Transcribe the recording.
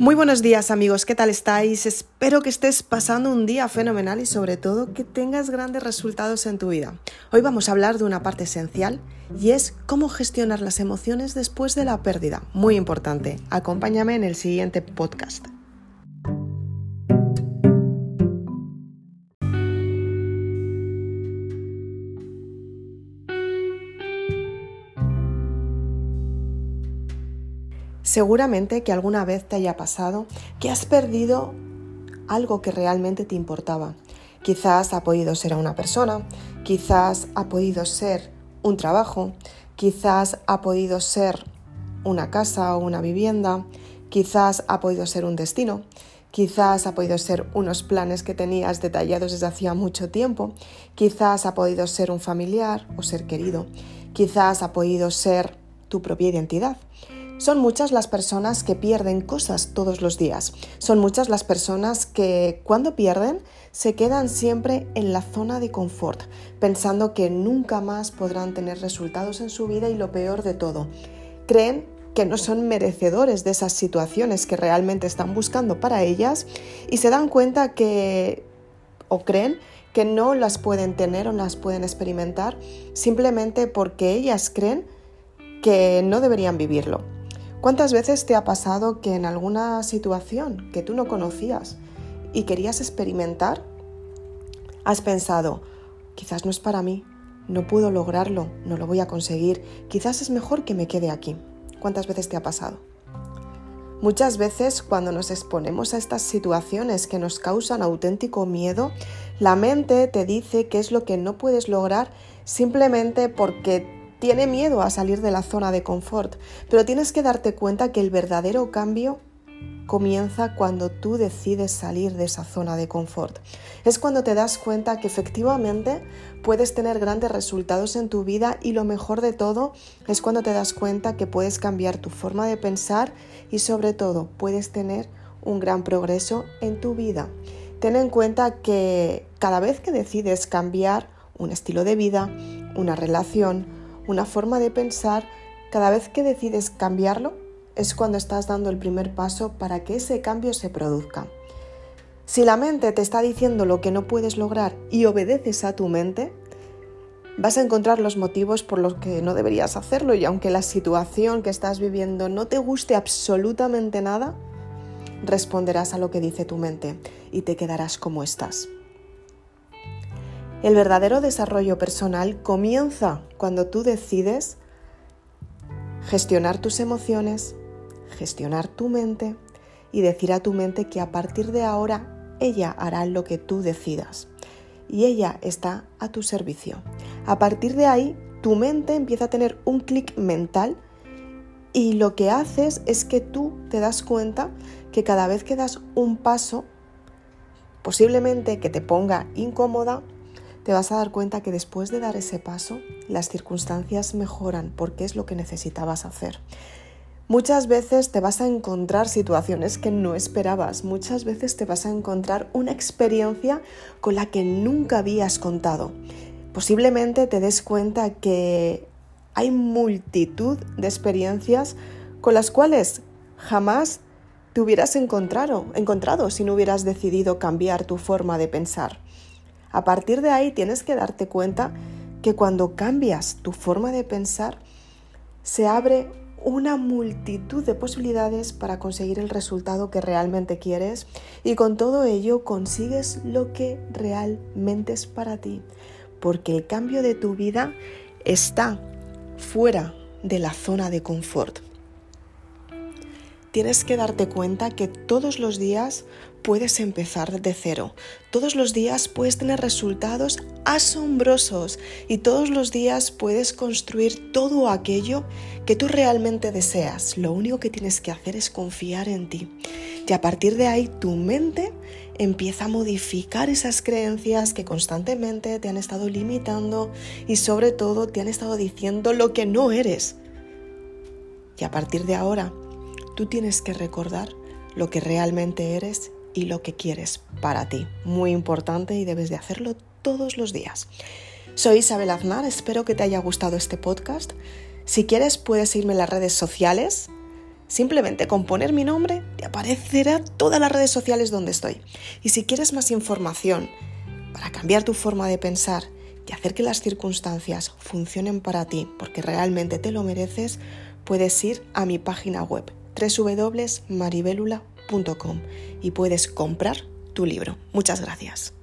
Muy buenos días amigos, ¿qué tal estáis? Espero que estés pasando un día fenomenal y sobre todo que tengas grandes resultados en tu vida. Hoy vamos a hablar de una parte esencial y es cómo gestionar las emociones después de la pérdida. Muy importante, acompáñame en el siguiente podcast. Seguramente que alguna vez te haya pasado que has perdido algo que realmente te importaba. Quizás ha podido ser a una persona, quizás ha podido ser un trabajo, quizás ha podido ser una casa o una vivienda, quizás ha podido ser un destino, quizás ha podido ser unos planes que tenías detallados desde hacía mucho tiempo, quizás ha podido ser un familiar o ser querido, quizás ha podido ser tu propia identidad. Son muchas las personas que pierden cosas todos los días. Son muchas las personas que cuando pierden se quedan siempre en la zona de confort, pensando que nunca más podrán tener resultados en su vida y lo peor de todo, creen que no son merecedores de esas situaciones que realmente están buscando para ellas y se dan cuenta que o creen que no las pueden tener o las pueden experimentar simplemente porque ellas creen que no deberían vivirlo. ¿Cuántas veces te ha pasado que en alguna situación que tú no conocías y querías experimentar, has pensado, quizás no es para mí, no puedo lograrlo, no lo voy a conseguir, quizás es mejor que me quede aquí? ¿Cuántas veces te ha pasado? Muchas veces cuando nos exponemos a estas situaciones que nos causan auténtico miedo, la mente te dice qué es lo que no puedes lograr simplemente porque tiene miedo a salir de la zona de confort, pero tienes que darte cuenta que el verdadero cambio comienza cuando tú decides salir de esa zona de confort. Es cuando te das cuenta que efectivamente puedes tener grandes resultados en tu vida y lo mejor de todo es cuando te das cuenta que puedes cambiar tu forma de pensar y sobre todo puedes tener un gran progreso en tu vida. Ten en cuenta que cada vez que decides cambiar un estilo de vida, una relación, una forma de pensar, cada vez que decides cambiarlo, es cuando estás dando el primer paso para que ese cambio se produzca. Si la mente te está diciendo lo que no puedes lograr y obedeces a tu mente, vas a encontrar los motivos por los que no deberías hacerlo y aunque la situación que estás viviendo no te guste absolutamente nada, responderás a lo que dice tu mente y te quedarás como estás. El verdadero desarrollo personal comienza cuando tú decides gestionar tus emociones, gestionar tu mente y decir a tu mente que a partir de ahora ella hará lo que tú decidas y ella está a tu servicio. A partir de ahí, tu mente empieza a tener un clic mental y lo que haces es que tú te das cuenta que cada vez que das un paso, posiblemente que te ponga incómoda, te vas a dar cuenta que después de dar ese paso, las circunstancias mejoran porque es lo que necesitabas hacer. Muchas veces te vas a encontrar situaciones que no esperabas, muchas veces te vas a encontrar una experiencia con la que nunca habías contado. Posiblemente te des cuenta que hay multitud de experiencias con las cuales jamás te hubieras encontrado, encontrado si no hubieras decidido cambiar tu forma de pensar. A partir de ahí tienes que darte cuenta que cuando cambias tu forma de pensar, se abre una multitud de posibilidades para conseguir el resultado que realmente quieres y con todo ello consigues lo que realmente es para ti, porque el cambio de tu vida está fuera de la zona de confort. Tienes que darte cuenta que todos los días puedes empezar de cero. Todos los días puedes tener resultados asombrosos y todos los días puedes construir todo aquello que tú realmente deseas. Lo único que tienes que hacer es confiar en ti. Y a partir de ahí tu mente empieza a modificar esas creencias que constantemente te han estado limitando y sobre todo te han estado diciendo lo que no eres. Y a partir de ahora, tú tienes que recordar lo que realmente eres y lo que quieres para ti. Muy importante y debes de hacerlo todos los días. Soy Isabel Aznar, espero que te haya gustado este podcast. Si quieres puedes irme en las redes sociales. Simplemente con poner mi nombre te aparecerá todas las redes sociales donde estoy. Y si quieres más información para cambiar tu forma de pensar y hacer que las circunstancias funcionen para ti porque realmente te lo mereces, puedes ir a mi página web www.maribelula.com y puedes comprar tu libro. Muchas gracias.